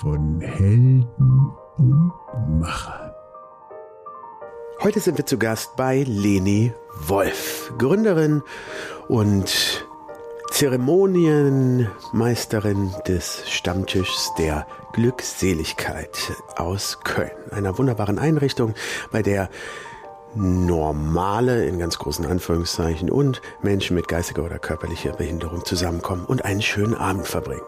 von Helden und Machern. Heute sind wir zu Gast bei Leni Wolf, Gründerin und Zeremonienmeisterin des Stammtischs der Glückseligkeit aus Köln. Einer wunderbaren Einrichtung, bei der normale, in ganz großen Anführungszeichen, und Menschen mit geistiger oder körperlicher Behinderung zusammenkommen und einen schönen Abend verbringen.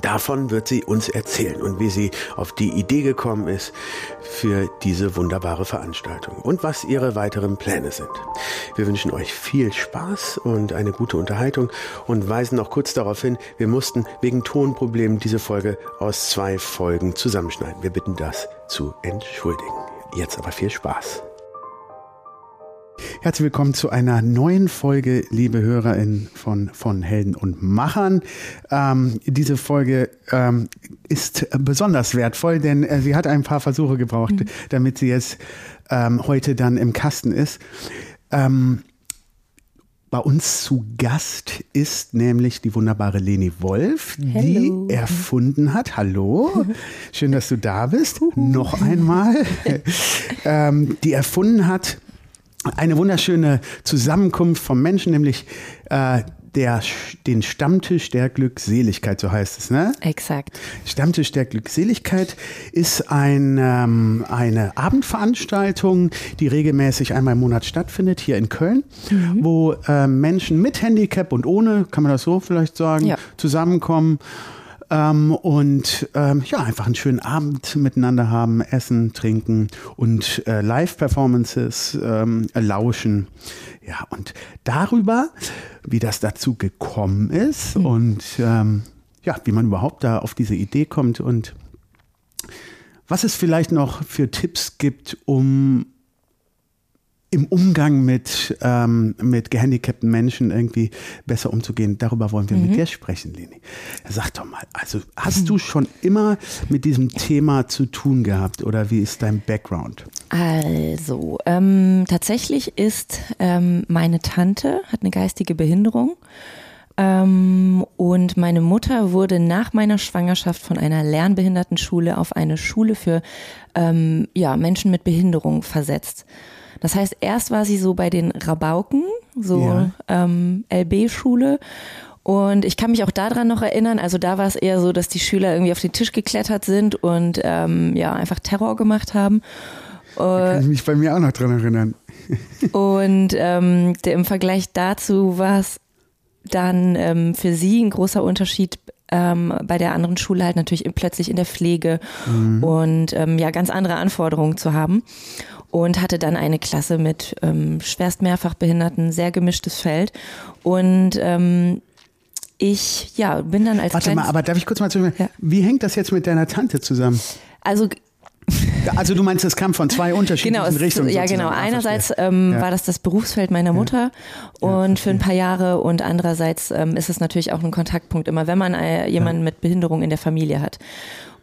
Davon wird sie uns erzählen und wie sie auf die Idee gekommen ist für diese wunderbare Veranstaltung und was ihre weiteren Pläne sind. Wir wünschen euch viel Spaß und eine gute Unterhaltung und weisen noch kurz darauf hin, wir mussten wegen Tonproblemen diese Folge aus zwei Folgen zusammenschneiden. Wir bitten das zu entschuldigen. Jetzt aber viel Spaß. Herzlich willkommen zu einer neuen Folge, liebe HörerInnen von, von Helden und Machern. Ähm, diese Folge ähm, ist besonders wertvoll, denn äh, sie hat ein paar Versuche gebraucht, mhm. damit sie jetzt ähm, heute dann im Kasten ist. Ähm, bei uns zu Gast ist nämlich die wunderbare Leni Wolf, Hello. die erfunden hat. Hallo, schön, dass du da bist. Noch einmal. ähm, die erfunden hat eine wunderschöne Zusammenkunft von Menschen, nämlich äh, der, den Stammtisch der Glückseligkeit, so heißt es, ne? Exakt. Stammtisch der Glückseligkeit ist ein, ähm, eine Abendveranstaltung, die regelmäßig einmal im Monat stattfindet, hier in Köln, mhm. wo äh, Menschen mit Handicap und ohne, kann man das so vielleicht sagen, ja. zusammenkommen ähm, und ähm, ja, einfach einen schönen Abend miteinander haben, essen, trinken und äh, Live-Performances ähm, lauschen. Ja, und darüber, wie das dazu gekommen ist mhm. und ähm, ja, wie man überhaupt da auf diese Idee kommt und was es vielleicht noch für Tipps gibt, um im Umgang mit, ähm, mit gehandicapten Menschen irgendwie besser umzugehen. Darüber wollen wir mhm. mit dir sprechen, Leni. Sag doch mal, also hast du schon immer mit diesem Thema zu tun gehabt oder wie ist dein Background? Also, ähm, tatsächlich ist ähm, meine Tante, hat eine geistige Behinderung. Ähm, und meine Mutter wurde nach meiner Schwangerschaft von einer Lernbehindertenschule auf eine Schule für ähm, ja, Menschen mit Behinderung versetzt. Das heißt, erst war sie so bei den Rabauken, so ja. ähm, LB-Schule. Und ich kann mich auch daran noch erinnern, also da war es eher so, dass die Schüler irgendwie auf den Tisch geklettert sind und ähm, ja, einfach Terror gemacht haben. Da kann ich mich bei mir auch noch dran erinnern. und ähm, der, im Vergleich dazu war es dann ähm, für sie ein großer Unterschied, ähm, bei der anderen Schule halt natürlich plötzlich in der Pflege mhm. und ähm, ja ganz andere Anforderungen zu haben und hatte dann eine Klasse mit ähm, schwerst mehrfach Behinderten, sehr gemischtes Feld und ähm, ich ja bin dann als Warte mal, aber darf ich kurz mal zu ja. Wie hängt das jetzt mit deiner Tante zusammen? Also also du meinst, es kam von zwei unterschiedlichen genau, Richtungen. Ja, genau. Ah, einerseits ähm, ja. war das das Berufsfeld meiner Mutter ja. und ja, für ein paar Jahre und andererseits ähm, ist es natürlich auch ein Kontaktpunkt immer, wenn man äh, jemanden mit Behinderung in der Familie hat.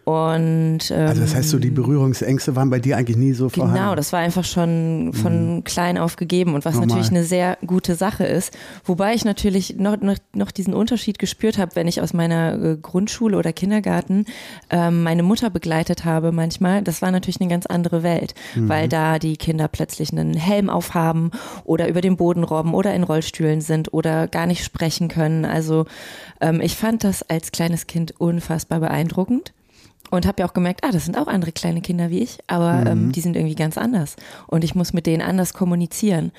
Und, ähm, also das heißt, so die ähm, Berührungsängste waren bei dir eigentlich nie so vorhanden? Genau, das war einfach schon von mhm. klein auf gegeben und was Normal. natürlich eine sehr gute Sache ist. Wobei ich natürlich noch, noch, noch diesen Unterschied gespürt habe, wenn ich aus meiner äh, Grundschule oder Kindergarten ähm, meine Mutter begleitet habe manchmal. Das war natürlich eine ganz andere Welt, mhm. weil da die Kinder plötzlich einen Helm aufhaben oder über den Boden robben oder in Rollstühlen sind oder gar nicht sprechen können. Also ähm, ich fand das als kleines Kind unfassbar beeindruckend. Und habe ja auch gemerkt, ah, das sind auch andere kleine Kinder wie ich, aber mhm. ähm, die sind irgendwie ganz anders. Und ich muss mit denen anders kommunizieren.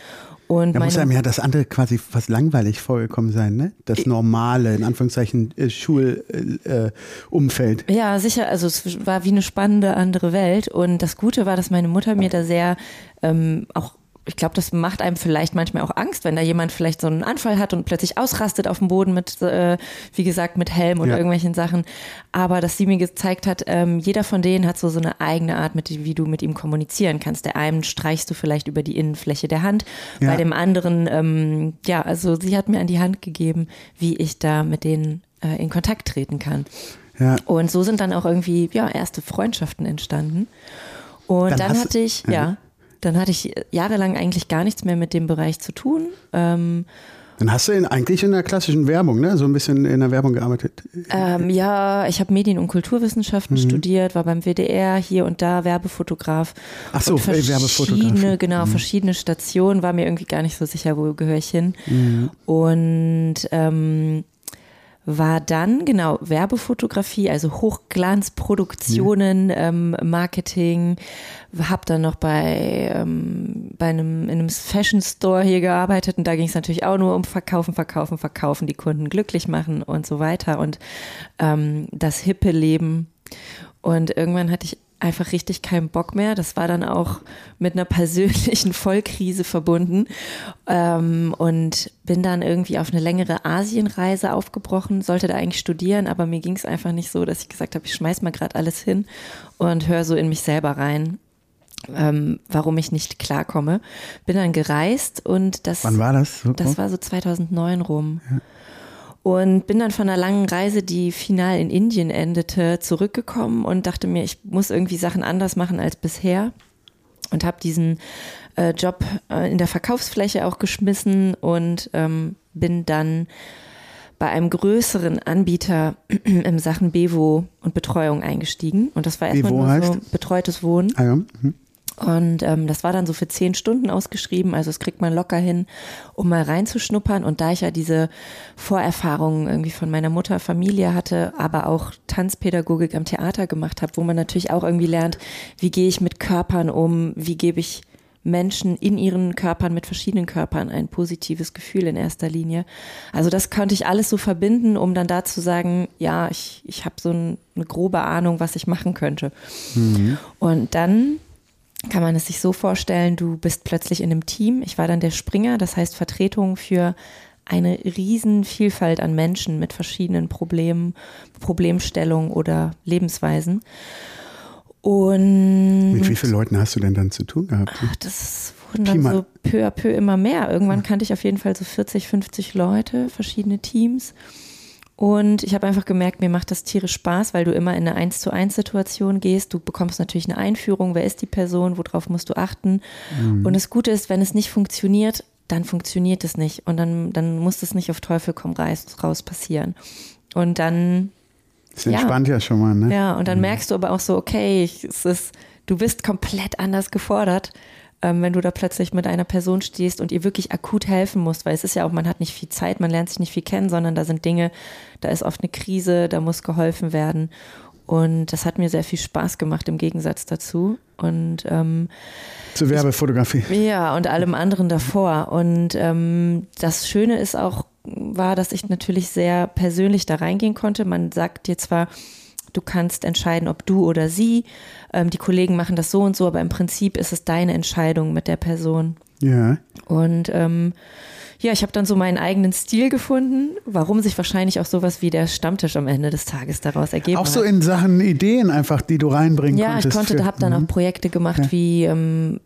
Und da muss einem ja das andere quasi fast langweilig vorgekommen sein, ne? Das normale, in Anführungszeichen, äh, Schulumfeld. Äh, ja, sicher. Also es war wie eine spannende andere Welt. Und das Gute war, dass meine Mutter mir da sehr ähm, auch ich glaube, das macht einem vielleicht manchmal auch Angst, wenn da jemand vielleicht so einen Anfall hat und plötzlich ausrastet auf dem Boden mit, äh, wie gesagt, mit Helm oder ja. irgendwelchen Sachen. Aber dass sie mir gezeigt hat, ähm, jeder von denen hat so, so eine eigene Art, mit, wie du mit ihm kommunizieren kannst. Der einen streichst du vielleicht über die Innenfläche der Hand, ja. bei dem anderen, ähm, ja, also sie hat mir an die Hand gegeben, wie ich da mit denen äh, in Kontakt treten kann. Ja. Und so sind dann auch irgendwie, ja, erste Freundschaften entstanden. Und dann, dann hatte ich, ja. Dann hatte ich jahrelang eigentlich gar nichts mehr mit dem Bereich zu tun. Ähm, Dann hast du in, eigentlich in der klassischen Werbung, ne? so ein bisschen in der Werbung gearbeitet. Ähm, ja, ich habe Medien- und Kulturwissenschaften Mhm. studiert, war beim WDR hier und da Werbefotograf. Ach so, Werbefotograf. verschiedene, genau, verschiedene Stationen, war mir irgendwie gar nicht so sicher, wo gehöre ich hin. Mhm. Und ähm, war dann, genau, Werbefotografie, also Hochglanzproduktionen, ähm, Marketing, habe dann noch bei, ähm, bei einem, in einem Fashion Store hier gearbeitet und da ging es natürlich auch nur um Verkaufen, Verkaufen, Verkaufen, die Kunden glücklich machen und so weiter. Und ähm, das hippe Leben. Und irgendwann hatte ich einfach richtig keinen Bock mehr. Das war dann auch mit einer persönlichen Vollkrise verbunden ähm, und bin dann irgendwie auf eine längere Asienreise aufgebrochen, sollte da eigentlich studieren, aber mir ging es einfach nicht so, dass ich gesagt habe, ich schmeiß mal gerade alles hin und höre so in mich selber rein. Ähm, warum ich nicht klarkomme. Bin dann gereist und das. Wann war das? So Das war so 2009 rum. Und bin dann von einer langen Reise, die final in Indien endete, zurückgekommen und dachte mir, ich muss irgendwie Sachen anders machen als bisher. Und habe diesen äh, Job äh, in der Verkaufsfläche auch geschmissen und ähm, bin dann bei einem größeren Anbieter in Sachen Bevo und Betreuung eingestiegen. Und das war erstmal Bevo nur so heißt? betreutes Wohnen. Ah, ja. mhm. Und ähm, das war dann so für zehn Stunden ausgeschrieben, also das kriegt man locker hin, um mal reinzuschnuppern. Und da ich ja diese Vorerfahrungen irgendwie von meiner Mutter, Familie hatte, aber auch Tanzpädagogik am Theater gemacht habe, wo man natürlich auch irgendwie lernt, wie gehe ich mit Körpern um, wie gebe ich Menschen in ihren Körpern mit verschiedenen Körpern ein positives Gefühl in erster Linie. Also das konnte ich alles so verbinden, um dann da zu sagen, ja, ich, ich habe so ein, eine grobe Ahnung, was ich machen könnte. Und dann kann man es sich so vorstellen, du bist plötzlich in einem Team. Ich war dann der Springer, das heißt Vertretung für eine riesen Vielfalt an Menschen mit verschiedenen Problemen, Problemstellungen oder Lebensweisen. Und Mit wie vielen Leuten hast du denn dann zu tun gehabt? Ach, das wurden dann mal- so peu à peu immer mehr. Irgendwann kannte ich auf jeden Fall so 40, 50 Leute, verschiedene Teams. Und ich habe einfach gemerkt, mir macht das tierisch Spaß, weil du immer in eine 1 zu 1 Situation gehst. Du bekommst natürlich eine Einführung, wer ist die Person, worauf musst du achten. Und das Gute ist, wenn es nicht funktioniert, dann funktioniert es nicht. Und dann, dann muss es nicht auf Teufel komm raus, passieren. Und dann Das entspannt ja, schon mal, ne? ja, und dann merkst du aber auch so, okay, ich, es ist, du bist komplett anders gefordert, ähm, wenn du da plötzlich mit einer Person stehst und ihr wirklich akut helfen musst, weil es ist ja auch, man hat nicht viel Zeit, man lernt sich nicht viel kennen, sondern da sind Dinge, da ist oft eine Krise, da muss geholfen werden. Und das hat mir sehr viel Spaß gemacht im Gegensatz dazu. Und ähm, Zur Werbefotografie. ja, und allem anderen davor. Und ähm, das Schöne ist auch, war, dass ich natürlich sehr persönlich da reingehen konnte. Man sagt dir zwar, du kannst entscheiden, ob du oder sie, ähm, die Kollegen machen das so und so, aber im Prinzip ist es deine Entscheidung mit der Person. Ja. Und ähm, ja, ich habe dann so meinen eigenen Stil gefunden, warum sich wahrscheinlich auch sowas wie der Stammtisch am Ende des Tages daraus ergeben Auch hat. so in Sachen Ideen einfach, die du reinbringen Ja, konntest. ich konnte, habe dann Mhm. auch Projekte gemacht wie, ähm,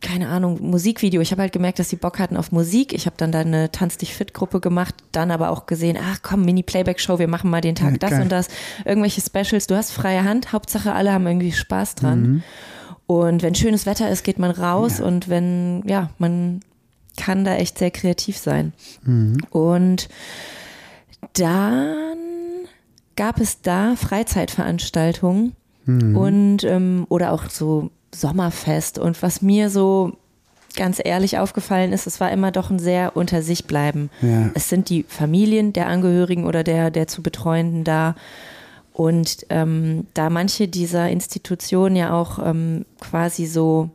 keine Ahnung, Musikvideo. Ich habe halt gemerkt, dass sie Bock hatten auf Musik. Ich habe dann da eine Tanz dich fit Gruppe gemacht, dann aber auch gesehen, ach komm, Mini-Playback-Show, wir machen mal den Tag Ja, das geil. und das. Irgendwelche Specials, du hast freie Hand, Hauptsache alle haben irgendwie Spaß dran. Mhm. Und wenn schönes Wetter ist, geht man raus und wenn, ja, man kann da echt sehr kreativ sein. Mhm. Und dann gab es da Freizeitveranstaltungen Mhm. und ähm, oder auch so Sommerfest. Und was mir so ganz ehrlich aufgefallen ist, es war immer doch ein sehr unter sich bleiben. Ja. Es sind die Familien der Angehörigen oder der, der zu Betreuenden da. Und ähm, da manche dieser Institutionen ja auch ähm, quasi so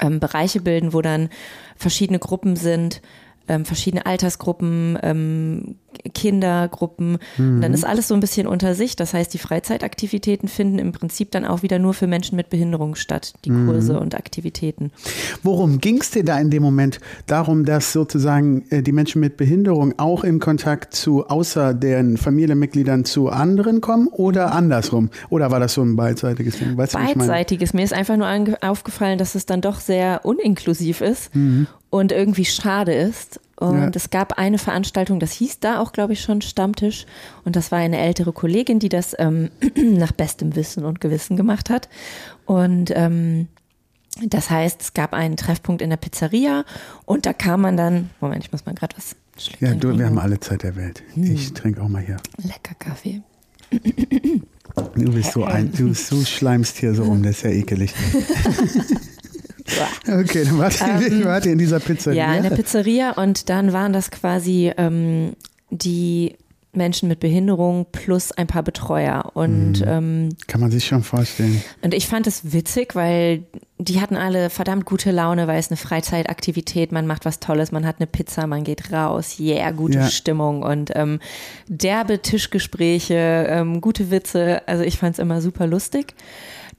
ähm, Bereiche bilden, wo dann verschiedene Gruppen sind, ähm, verschiedene Altersgruppen, ähm, Kindergruppen. Und dann ist alles so ein bisschen unter sich. Das heißt, die Freizeitaktivitäten finden im Prinzip dann auch wieder nur für Menschen mit Behinderung statt, die Kurse und Aktivitäten. Worum ging es dir da in dem Moment? Darum, dass sozusagen äh, die Menschen mit Behinderung auch in Kontakt zu außer den Familienmitgliedern zu anderen kommen oder andersrum? Oder war das so ein beidseitiges Ding? Weißt? Beidseitiges. Mir ist einfach nur aufgefallen, dass es dann doch sehr uninklusiv ist und irgendwie schade ist. Und Ja. es gab eine Veranstaltung, das hieß da auch, glaube ich, schon Stammtisch. Und das war eine ältere Kollegin, die das ähm, nach bestem Wissen und Gewissen gemacht hat. Und ähm, das heißt, es gab einen Treffpunkt in der Pizzeria und da kam man dann, Moment, ich muss mal gerade was Ja, du, wir haben alle Zeit der Welt. Ich trinke auch mal hier. Lecker Kaffee. Du bist so ein, du, du schleimst hier so rum, das ist ja ekelig. okay, dann wart ihr, Ähm, wart ihr in dieser Pizzeria. Ja, in der Pizzeria und dann waren das quasi ähm, die Menschen mit Behinderung plus ein paar Betreuer. Und, ähm, Kann man sich schon vorstellen. und ich fand es witzig, weil die hatten alle verdammt gute Laune, weil es eine Freizeitaktivität, man macht was Tolles, man hat eine Pizza, man geht raus, yeah, gute Ja. Stimmung und ähm, derbe Tischgespräche, ähm, gute Witze. Also ich fand es immer super lustig.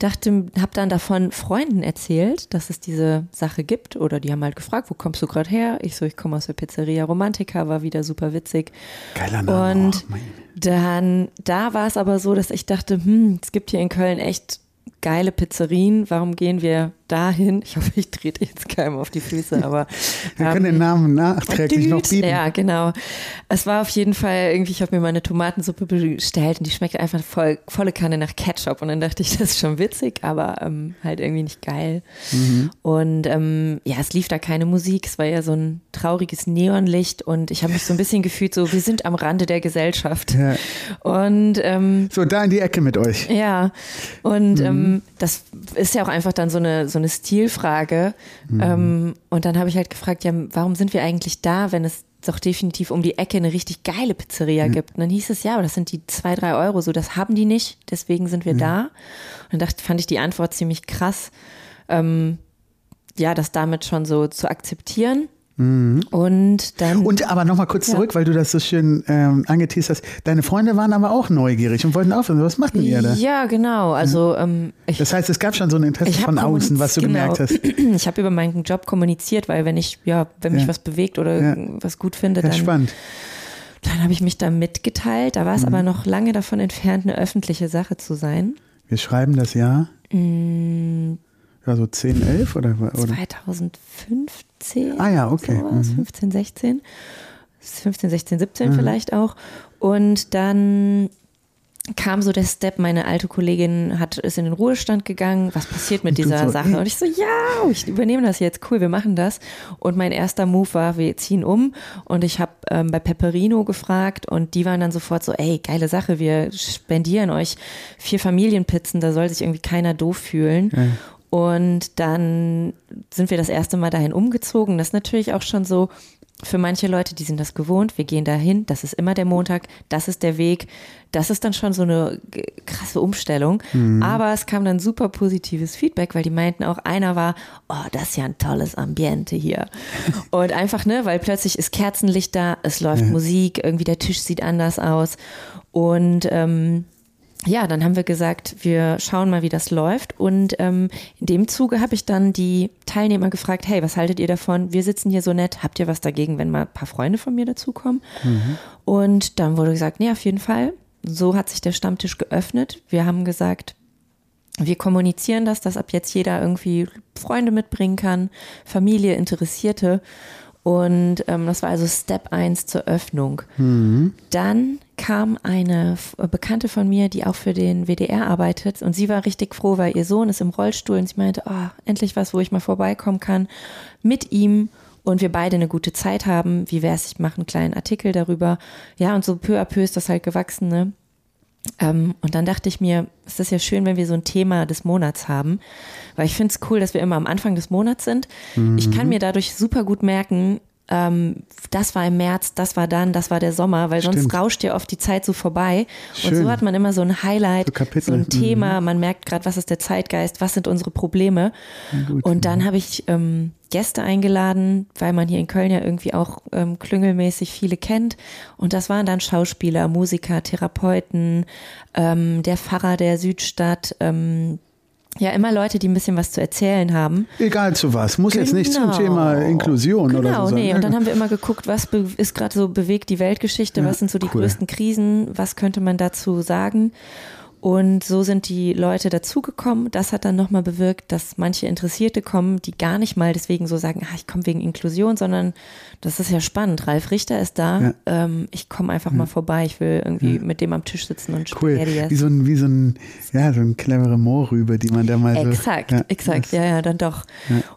Dachte, hab dann davon Freunden erzählt, dass es diese Sache gibt oder die haben halt gefragt, wo kommst du gerade her? Ich so, ich komme aus der Pizzeria Romantica, war wieder super witzig. Geiler Name. Und oh, dann, da war es aber so, dass ich dachte, hm, es gibt hier in Köln echt geile Pizzerien, warum gehen wir dahin? Ich hoffe, ich trete jetzt keinem auf die Füße, aber Wir ähm, können den Namen nachträglich noch bieten. Ja, genau. Es war auf jeden Fall irgendwie, ich habe mir meine Tomatensuppe bestellt und die schmeckt einfach voll, volle Kanne nach Ketchup und dann dachte ich, das ist schon witzig, aber ähm, halt irgendwie nicht geil. Mhm. Und ähm, ja, es lief da keine Musik, es war ja so ein trauriges Neonlicht und ich habe mich so ein bisschen gefühlt, so wir sind am Rande der Gesellschaft. Ja. Und ähm, So, da in die Ecke mit euch. ja, und ähm, das ist ja auch einfach dann so eine, so eine Stilfrage. Ähm, und dann habe ich halt gefragt, ja, warum sind wir eigentlich da, wenn es doch definitiv um die Ecke eine richtig geile Pizzeria gibt? Und dann hieß es, ja, aber das sind die zwei, drei Euro, so das haben die nicht, deswegen sind wir da. Und dann dachte, fand ich die Antwort ziemlich krass, ähm, ja, das damit schon so zu akzeptieren. Und dann. Und aber nochmal kurz Ja. zurück, weil du das so schön ähm, angeteased hast. Deine Freunde waren aber auch neugierig und wollten aufhören. Was machten ihr da? ja, genau. Also ähm, ich Das heißt, es gab schon so ein Interesse von außen, was du kommuniz- gemerkt hast. genau. Ich habe über meinen Job kommuniziert, weil wenn ich, ja, wenn mich Ja. was bewegt oder Ja. was gut finde, dann, spannend. dann habe ich mich da mitgeteilt. Da war Mhm. es aber noch lange davon entfernt, eine öffentliche Sache zu sein. Wir schreiben das Jahr. Mm, Ja, so 10, 11 oder? oder? 2015. Ah ja, okay. Sowas, Mhm. 15, 16. 15, 16, 17 vielleicht auch. Und dann kam so der Step, meine alte Kollegin hat, ist in den Ruhestand gegangen. Was passiert mit dieser so, Sache? ey. Und ich so, ja, ich übernehme das jetzt. Cool, wir machen das. Und mein erster Move war, wir ziehen um. Und ich habe ähm, bei Pepperino gefragt und die waren dann sofort so, ey, geile Sache, wir spendieren euch vier Familienpizzen, da soll sich irgendwie keiner doof fühlen. Und dann sind wir das erste Mal dahin umgezogen. Das ist natürlich auch schon so für manche Leute, die sind das gewohnt. Wir gehen dahin, das ist immer der Montag, das ist der Weg. Das ist dann schon so eine krasse Umstellung. Aber es kam dann super positives Feedback, weil die meinten auch, einer war, oh, das ist ja ein tolles Ambiente hier. Und einfach, ne, weil plötzlich ist Kerzenlicht da, es läuft Musik, irgendwie der Tisch sieht anders aus. Und ähm, ja, dann haben wir gesagt, wir schauen mal, wie das läuft. Und ähm, in dem Zuge habe ich dann die Teilnehmer gefragt, hey, was haltet ihr davon? Wir sitzen hier so nett. Habt ihr was dagegen, wenn mal ein paar Freunde von mir dazukommen? Und dann wurde gesagt, nee, auf jeden Fall. So hat sich der Stammtisch geöffnet. Wir haben gesagt, wir kommunizieren das, dass ab jetzt jeder irgendwie Freunde mitbringen kann, Familie, Interessierte. Und ähm, das war also Step 1 zur Öffnung. Dann kam eine F- Bekannte von mir, die auch für den WDR arbeitet und sie war richtig froh, weil ihr Sohn ist im Rollstuhl und sie meinte, oh, endlich was, wo ich mal vorbeikommen kann mit ihm und wir beide eine gute Zeit haben. Wie wär's, ich mache einen kleinen Artikel darüber. Ja, und so peu à peu ist das halt gewachsen, ne? Ähm, und dann dachte ich mir, es ist ja schön, wenn wir so ein Thema des Monats haben, weil ich finde es cool, dass wir immer am Anfang des Monats sind. Ich kann mir dadurch super gut merken, ähm, das war im März, das war dann, das war der Sommer, weil sonst Stimmt. rauscht ja oft die Zeit so vorbei. Und Schön. so hat man immer so ein Highlight, So Kapitel. so ein Mhm. Thema, man merkt gerade, was ist der Zeitgeist, was sind unsere Probleme. gut. Und dann habe ich ähm, Gäste eingeladen, weil man hier in Köln ja irgendwie auch ähm, klüngelmäßig viele kennt. Und das waren dann Schauspieler, Musiker, Therapeuten, ähm, der Pfarrer der Südstadt, ähm, ja, immer Leute, die ein bisschen was zu erzählen haben. Egal zu was. Muss jetzt nicht zum Genau. Thema Inklusion Genau, oder so sein. nee. Und dann gut. haben wir immer geguckt, was ist gerade so bewegt die Weltgeschichte, Ja, was sind so die cool. größten Krisen, was könnte man dazu sagen. Und so sind die Leute dazugekommen. Das hat dann nochmal bewirkt, dass manche Interessierte kommen, die gar nicht mal deswegen so sagen, ah, ich komme wegen Inklusion, sondern das ist ja spannend. Ralf Richter ist da. Ja. Ähm, ich komme einfach mal vorbei. Ich will irgendwie mit dem am Tisch sitzen und Cool. Wie so ein, wie so ein, ja, so ein clevere Moorrübe, die man da mal so. Exakt, ja, exakt, ja, ja, dann doch.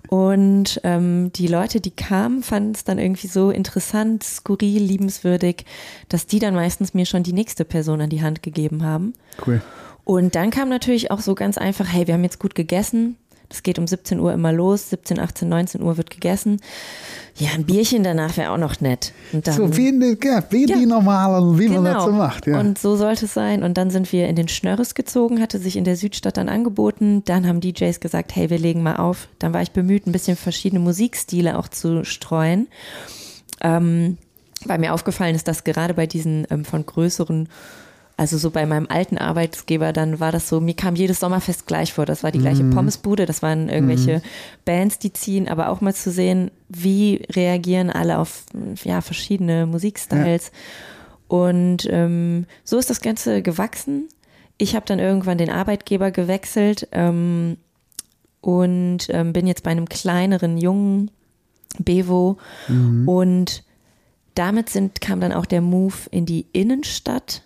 Und ähm, die Leute, die kamen, fanden es dann irgendwie so interessant, skurril, liebenswürdig, dass die dann meistens mir schon die nächste Person an die Hand gegeben haben. Cool. Und dann kam natürlich auch so ganz einfach, hey, wir haben jetzt gut gegessen. Das geht um 17 Uhr immer los, 17, 18, 19 Uhr wird gegessen. Ja, ein Bierchen danach wäre auch noch nett. Und dann, So wie, die- ja, wie Ja. die normalen, wie man das Genau. so macht. Ja. Und so sollte es sein. Und dann sind wir in den Schnörres gezogen, hatte sich in der Südstadt dann angeboten. Dann haben DJs gesagt, hey, wir legen mal auf. Dann war ich bemüht, ein bisschen verschiedene Musikstile auch zu streuen. Ähm, weil mir aufgefallen ist, dass gerade bei diesen ähm, von größeren also so bei meinem alten Arbeitsgeber, dann war das so, mir kam jedes Sommerfest gleich vor. Das war die gleiche Pommesbude, das waren irgendwelche Bands, die ziehen, aber auch mal zu sehen, wie reagieren alle auf ja, verschiedene Musikstyles. Und ähm, so ist das Ganze gewachsen. Ich habe dann irgendwann den Arbeitgeber gewechselt ähm, und ähm, bin jetzt bei einem kleineren, jungen Bevo. Und damit sind, kam dann auch der Move in die Innenstadt.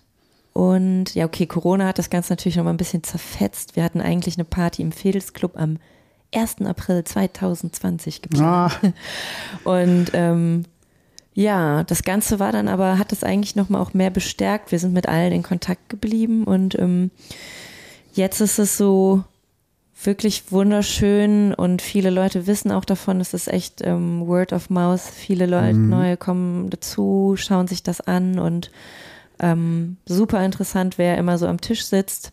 Und ja, okay, Corona hat das Ganze natürlich noch mal ein bisschen zerfetzt. Wir hatten eigentlich eine Party im Fedels Club am 1. April 2020 geplant. Ah, Und ähm, ja, das Ganze war dann aber, hat es eigentlich nochmal auch mehr bestärkt. Wir sind mit allen in Kontakt geblieben und ähm, jetzt ist es so wirklich wunderschön und viele Leute wissen auch davon, es ist echt ähm, Word of Mouth. Viele Leute neue kommen dazu, schauen sich das an und ähm, super interessant, wer immer so am Tisch sitzt.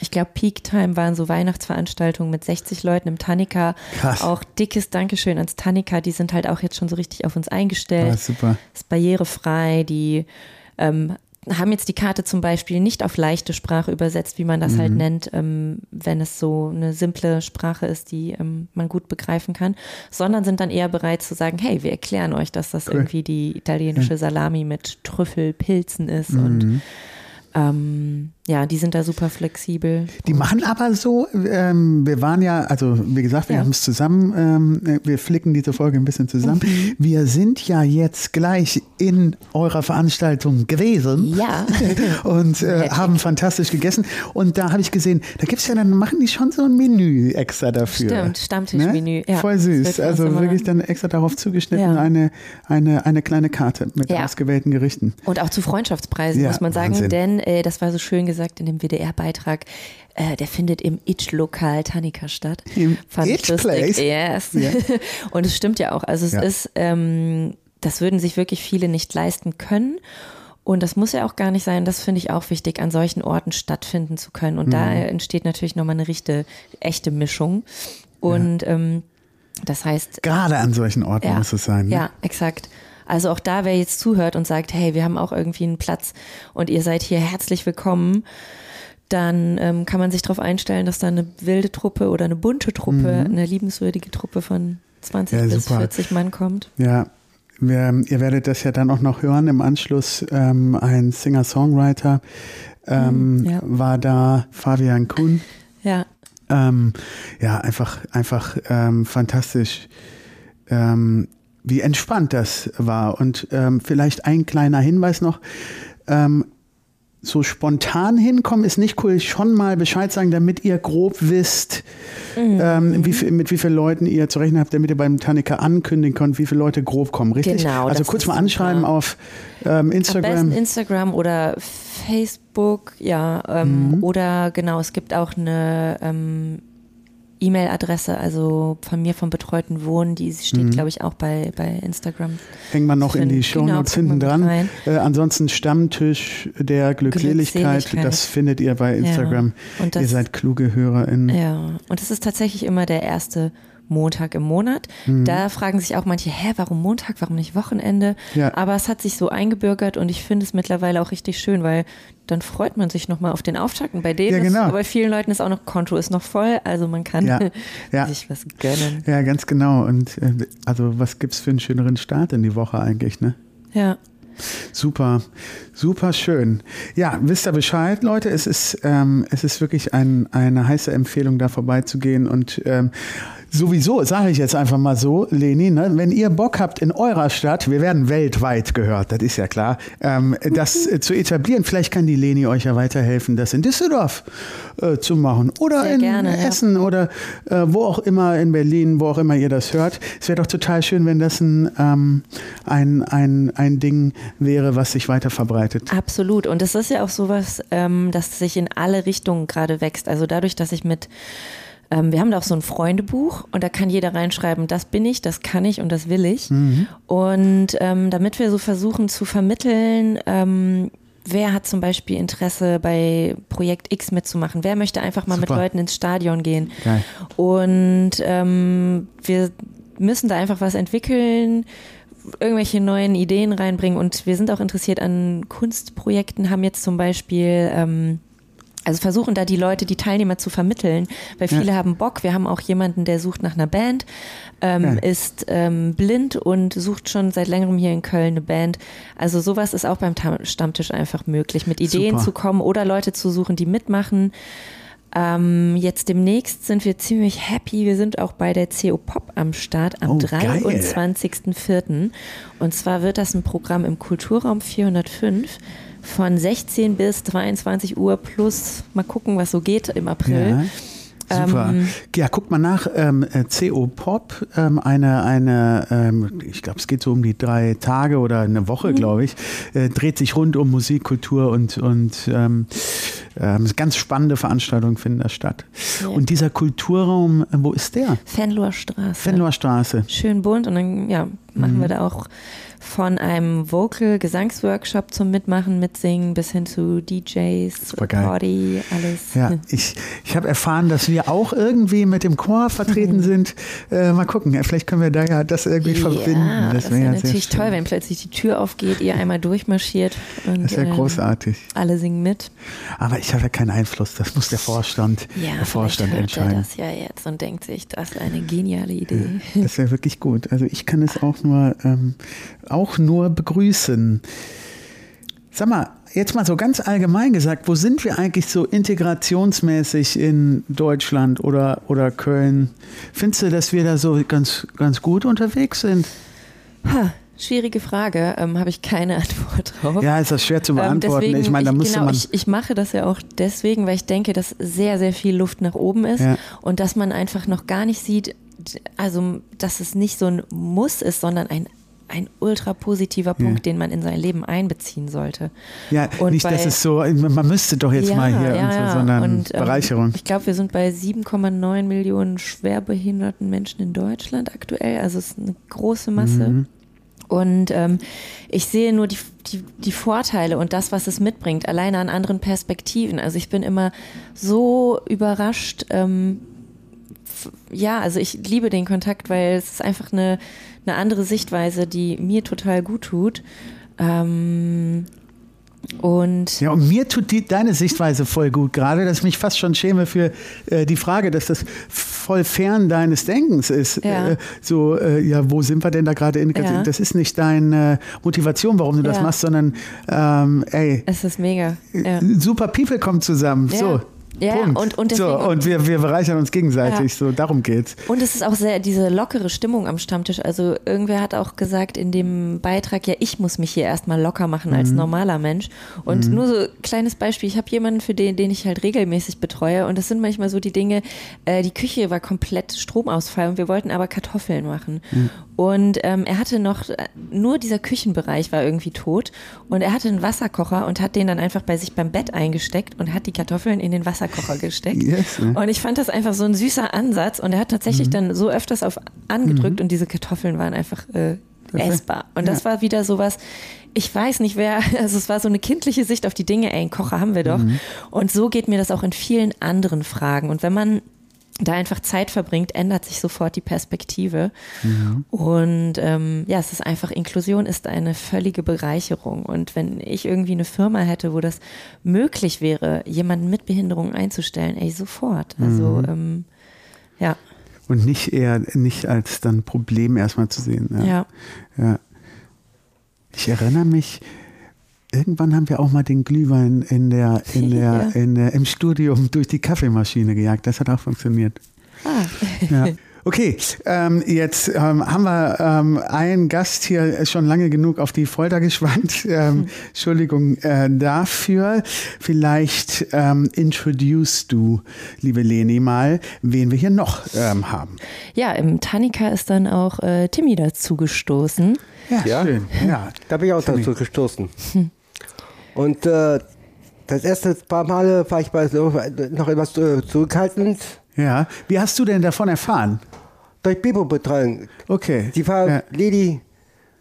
Ich glaube, Peak Time waren so Weihnachtsveranstaltungen mit 60 Leuten im Tannika. Krass. Auch dickes Dankeschön ans Tannika. Die sind halt auch jetzt schon so richtig auf uns eingestellt. ah, super. ist barrierefrei. Die ähm, haben jetzt die Karte zum Beispiel nicht auf leichte Sprache übersetzt, wie man das Mhm. halt nennt, ähm, wenn es so eine simple Sprache ist, die ähm, man gut begreifen kann, sondern sind dann eher bereit zu sagen, hey, wir erklären euch, dass das Cool. irgendwie die italienische Salami mit Trüffelpilzen ist Mhm. und ähm, ja, die sind da super flexibel. Die machen aber so, ähm, wir waren ja, also wie gesagt, wir Ja. haben es zusammen, ähm, wir flicken diese Folge ein bisschen zusammen. Mhm. Wir sind ja jetzt gleich in eurer Veranstaltung gewesen Ja. und äh, haben fantastisch gegessen. Und da habe ich gesehen, da gibt's ja dann, machen die schon so ein Menü extra dafür. Ne? Stimmt, Stammtischmenü, ja. Voll süß. Also wirklich dann extra darauf zugeschnitten, Ja. eine, eine, eine kleine Karte mit ausgewählten Gerichten. Und auch zu Freundschaftspreisen, muss man sagen, Wahnsinn. denn äh, das war so schön gesagt in dem WDR-Beitrag, äh, der findet im Itch-Lokal Tannika statt. Im Fand Itch. Place? Yes. Ja. Und es stimmt ja auch. Also es Ja. ist, ähm, das würden sich wirklich viele nicht leisten können. Und das muss ja auch gar nicht sein. Das finde ich auch wichtig, an solchen Orten stattfinden zu können. Und da Mhm. entsteht natürlich nochmal eine richtige, echte Mischung. Und ähm, das heißt, Gerade an solchen Orten ja, muss es sein. Ne? Ja, exakt. Also auch da, wer jetzt zuhört und sagt, hey, wir haben auch irgendwie einen Platz und ihr seid hier herzlich willkommen, dann ähm, kann man sich darauf einstellen, dass da eine wilde Truppe oder eine bunte Truppe, eine liebenswürdige Truppe von 20 Mhm. Ja, bis super. 40 Mann kommt. Ja, wir, ihr werdet das ja dann auch noch hören. Im Anschluss ähm, ein Singer-Songwriter ähm, Hm, ja. war da, Fabian Kuhn. Ja, Ähm, ja, einfach, einfach ähm, fantastisch, ähm, wie entspannt das war. Und ähm, vielleicht ein kleiner Hinweis noch. Ähm, so spontan hinkommen ist nicht cool. Schon mal Bescheid sagen, damit ihr grob wisst, Mhm. ähm, wie mit wie vielen Leuten ihr zu rechnen habt, damit ihr beim Tannika ankündigen könnt, wie viele Leute grob kommen. Richtig? Genau, also kurz mal anschreiben super. auf ähm, am Instagram. besten Instagram oder Facebook, ja, ähm, Mhm. oder genau, es gibt auch eine ähm, E-Mail-Adresse, also von mir vom betreuten Wohnen, die Mhm. steht, glaube ich, auch bei, bei Instagram. Hängen wir noch in die Genau, Shownotes packen wir hinten dran. Äh, ansonsten Stammtisch der Glückseligkeit, Glückseligkeit. das findet ihr bei Instagram. Und das- ihr seid kluge HörerInnen. Ja, und es ist tatsächlich immer der erste Montag im Monat. Mhm. Da fragen sich auch manche, hä, warum Montag, warum nicht Wochenende? Ja. Aber es hat sich so eingebürgert und ich finde es mittlerweile auch richtig schön, weil dann freut man sich nochmal auf den Auftakt. Und bei denen, Ja, genau. ist, bei vielen Leuten ist auch noch, Konto ist noch voll, also man kann Ja, ja. sich was gönnen. Ja, ganz genau. Und äh, also was gibt's für einen schöneren Start in die Woche eigentlich, ne? Ja. Super, super schön. Ja, wisst ihr Bescheid, Leute? Es ist, ähm, es ist wirklich ein, eine heiße Empfehlung, da vorbeizugehen und ähm, Sowieso, sage ich jetzt einfach mal so, Leni, ne, wenn ihr Bock habt in eurer Stadt, wir werden weltweit gehört, das ist ja klar, ähm, das äh, zu etablieren, vielleicht kann die Leni euch ja weiterhelfen, das in Düsseldorf äh, zu machen oder Sehr in gerne, ja. Essen oder äh, wo auch immer in Berlin, wo auch immer ihr das hört. Es wäre doch total schön, wenn das ein, ähm, ein, ein, ein Ding wäre, was sich weiter verbreitet. Absolut. Und es ist ja auch sowas, ähm, das sich in alle Richtungen gerade wächst. Also dadurch, dass ich mit ähm, wir haben da auch so ein Freundebuch und da kann jeder reinschreiben, das bin ich, das kann ich und das will ich. Und ähm, damit wir so versuchen zu vermitteln, ähm, wer hat zum Beispiel Interesse bei Projekt X mitzumachen, wer möchte einfach mal Super. mit Leuten ins Stadion gehen. Geil. Und ähm, wir müssen da einfach was entwickeln, irgendwelche neuen Ideen reinbringen und wir sind auch interessiert an Kunstprojekten, haben jetzt zum Beispiel ähm, also versuchen da die Leute, die Teilnehmer zu vermitteln, weil viele haben Bock. Wir haben auch jemanden, der sucht nach einer Band, ähm, Geil. ist ähm, blind und sucht schon seit längerem hier in Köln eine Band. Also sowas ist auch beim Ta Stammtisch einfach möglich, mit Ideen Super. zu kommen oder Leute zu suchen, die mitmachen. Ähm, jetzt demnächst sind wir ziemlich happy. Wir sind auch bei der CO Pop am Start am Oh, geil. 23.04. Und zwar wird das ein Programm im Kulturraum 405 von 16 bis 22 Uhr plus mal gucken, was so geht im April. Ja. Super. Ähm, ja, guck mal nach. Ähm, äh, CO Pop, ähm, eine, eine ähm, ich glaube, es geht so um die drei Tage oder eine Woche, Mhm. glaube ich, äh, dreht sich rund um Musik, Kultur und, und ähm, ganz spannende Veranstaltungen finden da statt. Ja. Und dieser Kulturraum, äh, wo ist der? Fenloher Straße. Fenloher Straße. Schön bunt und dann ja, machen Mhm. wir da auch von einem Vocal-Gesangsworkshop zum Mitmachen, Mitsingen bis hin zu DJs. Party, alles. Ja, ich, ich habe erfahren, dass wir auch irgendwie mit dem Chor vertreten sind. Äh, mal gucken, vielleicht können wir da ja das irgendwie verbinden. Ja, das, wär wäre ja natürlich toll, wenn plötzlich die Tür aufgeht, ihr einmal durchmarschiert und Das wäre ähm, großartig. alle singen mit. Aber ich habe ja keinen Einfluss. Das muss der Vorstand, Ja, der Vorstand hört er entscheiden. das ja jetzt und denkt sich, das ist eine geniale Idee. Das wäre wirklich gut. Also ich kann es auch nur, ähm, auch nur begrüßen. Sag mal, jetzt mal so ganz allgemein gesagt, wo sind wir eigentlich so integrationsmäßig in Deutschland oder, oder Köln? Findest du, dass wir da so ganz, ganz gut unterwegs sind? Ha, schwierige Frage, ähm, habe ich keine Antwort drauf. Ja, ist das schwer zu Ähm, beantworten. deswegen, ich meine, da ich, müsste genau, man. ich, ich mache das ja auch deswegen, weil ich denke, dass sehr, sehr viel Luft nach oben ist Ja. und dass man einfach noch gar nicht sieht, also dass es nicht so ein Muss ist, sondern ein, ein ultra positiver Punkt, den man in sein Leben einbeziehen sollte. ja, und nicht, bei- dass es so, man müsste doch jetzt mal hier und so, sondern Und, ähm, Bereicherung. Ich glaube, wir sind bei 7,9 Millionen schwerbehinderten Menschen in Deutschland aktuell. Also es ist eine große Masse. Mhm. Und ähm, ich sehe nur die, die, die Vorteile und das, was es mitbringt, alleine an anderen Perspektiven. Also ich bin immer so überrascht. Ähm, ja, also ich liebe den Kontakt, weil es ist einfach eine, eine andere Sichtweise, die mir total gut tut. Ähm, und Ja, und mir tut die, deine Sichtweise voll gut gerade, dass ich mich fast schon schäme für äh, die Frage, dass das voll fern deines Denkens ist. Ja. Äh, so, äh, ja, wo sind wir denn da gerade? In, Ja. Das ist nicht deine Motivation, warum du das Ja. machst, sondern ähm, ey, es ist mega. Ja. super People kommen zusammen. So. Ja, Punkt. und- und so, und wir, wir bereichern uns gegenseitig. Ja. So, darum geht's. Und es ist auch sehr diese lockere Stimmung am Stammtisch. Also irgendwer hat auch gesagt in dem Beitrag, ja, ich muss mich hier erstmal locker machen als Mhm. normaler Mensch. Und nur so kleines Beispiel, ich habe jemanden, für den, den ich halt regelmäßig betreue und das sind manchmal so die Dinge, äh, die Küche war komplett Stromausfall und wir wollten aber Kartoffeln machen. Und ähm, er hatte noch, äh, nur dieser Küchenbereich war irgendwie tot und er hatte einen Wasserkocher und hat den dann einfach bei sich beim Bett eingesteckt und hat die Kartoffeln in den Wasserkocher gesteckt. Yes, ja. Und ich fand das einfach so ein süßer Ansatz und er hat tatsächlich dann so öfters auf angedrückt und diese Kartoffeln waren einfach äh, essbar. Und das war wieder sowas, ich weiß nicht wer, also es war so eine kindliche Sicht auf die Dinge, ey, einen Kocher haben wir doch. Und so geht mir das auch in vielen anderen Fragen. Und wenn man da einfach Zeit verbringt, ändert sich sofort die Perspektive. Und ähm, ja, es ist einfach, Inklusion ist eine völlige Bereicherung. Und wenn ich irgendwie eine Firma hätte, wo das möglich wäre, jemanden mit Behinderung einzustellen, ey, sofort. Also ähm, ja, Und nicht eher, nicht als dann Problem erstmal zu sehen. Ja. ja. Ja. Ich erinnere mich, irgendwann haben wir auch mal den Glühwein in der, in der, Ja. in der, im Studium durch die Kaffeemaschine gejagt. Das hat auch funktioniert. Ah. Ja. Okay, ähm, jetzt ähm, haben wir ähm, einen Gast hier schon lange genug auf die Folter gespannt. Ähm, Entschuldigung äh, dafür. Vielleicht ähm, introduce du, liebe Leni, mal, wen wir hier noch ähm, haben. Ja, im Tannika ist dann auch äh, Timmy dazugestoßen. Ja, Ja? schön. Ja, Da bin ich auch dazu gestoßen. Und äh, das erste paar Male war ich bei so, noch etwas äh, zurückhaltend ja. Wie hast du denn davon erfahren? durch Bibo-Betreuung. Okay. Die war, Ja. Lady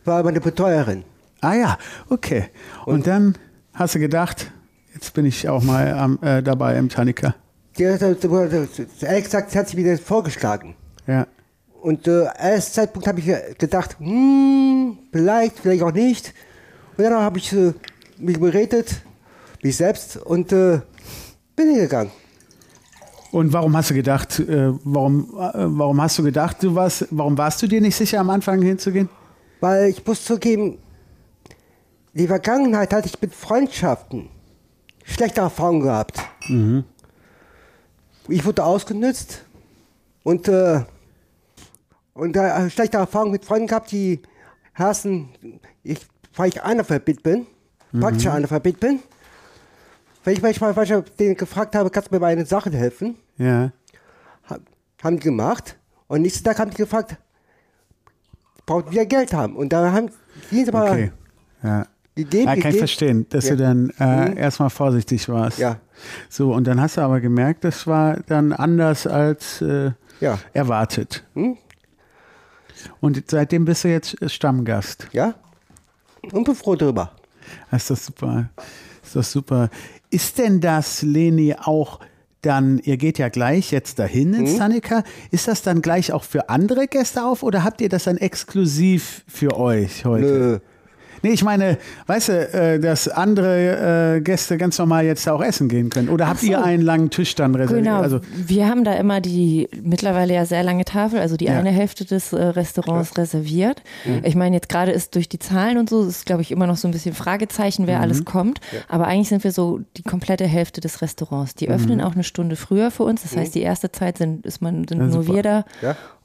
war meine Betreuerin. Ah ja, okay. Und, dann hast du gedacht, jetzt bin ich auch mal am, äh, dabei im Tannika. Die hat, äh, ehrlich gesagt, sie hat sich wieder vorgeschlagen. Ja. Und äh, erst Zeitpunkt habe ich gedacht, hm, vielleicht, vielleicht auch nicht. Und dann habe ich äh, mich beredet, mich selbst und äh, bin hingegangen. Und warum hast du gedacht, äh, warum, äh, warum hast du gedacht, du warst, warum warst du dir nicht sicher, am Anfang hinzugehen? Weil ich muss zugeben, die Vergangenheit hatte ich mit Freundschaften schlechte Erfahrungen gehabt. Ich wurde ausgenutzt und, äh, und äh, schlechte Erfahrungen mit Freunden gehabt, die hassen, ich, weil ich Analphabet bin, praktisch Analphabet bin. Wenn ich manchmal manchmal denen gefragt habe, kannst du mir bei einer Sache helfen, Ja. ha- haben die gemacht. Und nächsten Tag haben die gefragt, brauchen wir Geld haben. Und da haben die aber Okay. Ja. gegeben, Ja, kann ich gegeben. verstehen, dass Ja. du dann äh, erstmal vorsichtig warst. Ja. So, und dann hast du aber gemerkt, das war dann anders als äh, Ja. erwartet. Hm? Und seitdem bist du jetzt Stammgast. Ja? Und bin froh drüber. Das ist doch super. Das ist doch super. Ist denn das, Leni, auch dann, ihr geht ja gleich jetzt dahin Mhm. ins Tanika, ist das dann gleich auch für andere Gäste auf oder habt ihr das dann exklusiv für euch heute? Nö. Nee, ich meine, weißt du, äh, dass andere äh, Gäste ganz normal jetzt auch essen gehen können. Oder habt so. ihr einen langen Tisch dann reserviert? Genau, Also, wir haben da immer die mittlerweile ja sehr lange Tafel, also die Ja. eine Hälfte des äh, Restaurants reserviert. Ich meine, jetzt gerade ist durch die Zahlen und so, ist glaube ich immer noch so ein bisschen Fragezeichen, wer alles kommt. Aber eigentlich sind wir so die komplette Hälfte des Restaurants. Die öffnen auch eine Stunde früher für uns. Das heißt, die erste Zeit sind, ist man, sind Ja, nur super. wir da.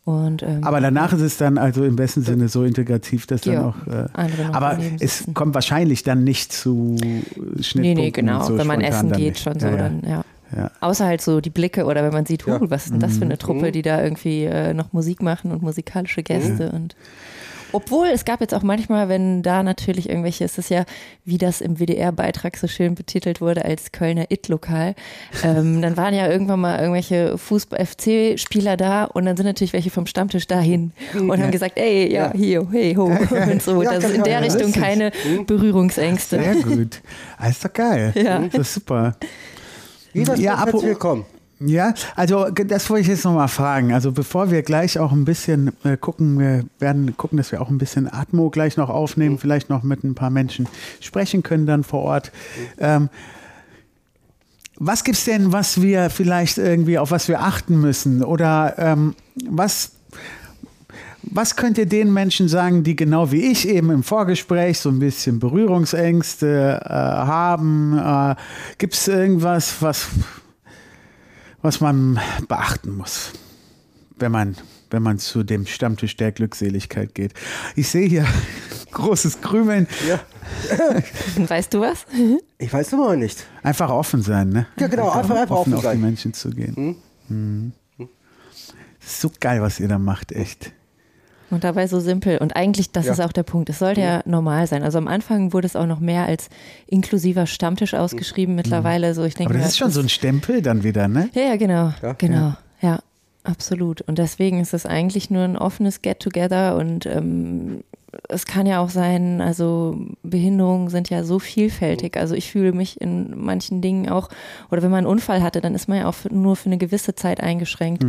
Und, ähm, aber danach ist es dann also im besten Sinne so integrativ, dass dann Ja, auch. Äh, aber es kommt wahrscheinlich dann nicht zu Schnittpunkten. Nee, nee, genau. so wenn man essen geht, nicht. schon so, Ja, dann, ja. Ja. Außer halt so die Blicke oder wenn man sieht, huh, was ist denn das für Mhm. eine Truppe, die da irgendwie äh, noch Musik machen und musikalische Gäste und obwohl es gab jetzt auch manchmal, wenn da natürlich irgendwelche, es ist ja, wie das im WDR-Beitrag so schön betitelt wurde als Kölner It-Lokal, ähm, dann waren ja irgendwann mal irgendwelche Fußball-FC-Spieler da und dann sind natürlich welche vom Stammtisch dahin und haben gesagt, ey, ja, hier, hey, ho und so. Ja, das ist in der Richtung lustig. keine Berührungsängste. Sehr gut. Ah, ist doch geil. Ja. Das ist super. Jeder ist Ja, willkommen. Ja, also das wollte ich jetzt nochmal fragen. Also bevor wir gleich auch ein bisschen äh, gucken, wir werden gucken, dass wir auch ein bisschen Atmo gleich noch aufnehmen, vielleicht noch mit ein paar Menschen sprechen können dann vor Ort. Ähm, was gibt's denn, was wir vielleicht irgendwie, auf was wir achten müssen? Oder ähm, was, was könnt ihr den Menschen sagen, die genau wie ich eben im Vorgespräch so ein bisschen Berührungsängste äh, haben? Äh, gibt's irgendwas, was was man beachten muss, wenn man, wenn man zu dem Stammtisch der Glückseligkeit geht. Ich sehe hier großes Krümeln. Ja. Weißt du was? Ich weiß immer noch nicht. Einfach offen sein, ne? Ja, genau, einfach- einfach offen auf die sein. Menschen zu gehen. Das ist so geil, was ihr da macht, echt. Und dabei so simpel. Und eigentlich, das Ja. ist auch der Punkt. Es sollte ja normal sein. Also am Anfang wurde es auch noch mehr als inklusiver Stammtisch ausgeschrieben. Mittlerweile so, ich denke Aber das ist schon so ein Stempel dann wieder, ne? Ja, ja, genau. Ja. Genau. Ja. absolut. Und deswegen ist es eigentlich nur ein offenes Get-Together und ähm, es kann ja auch sein, also Behinderungen sind ja so vielfältig. Also ich fühle mich in manchen Dingen auch, oder wenn man einen Unfall hatte, dann ist man ja auch für, nur für eine gewisse Zeit eingeschränkt.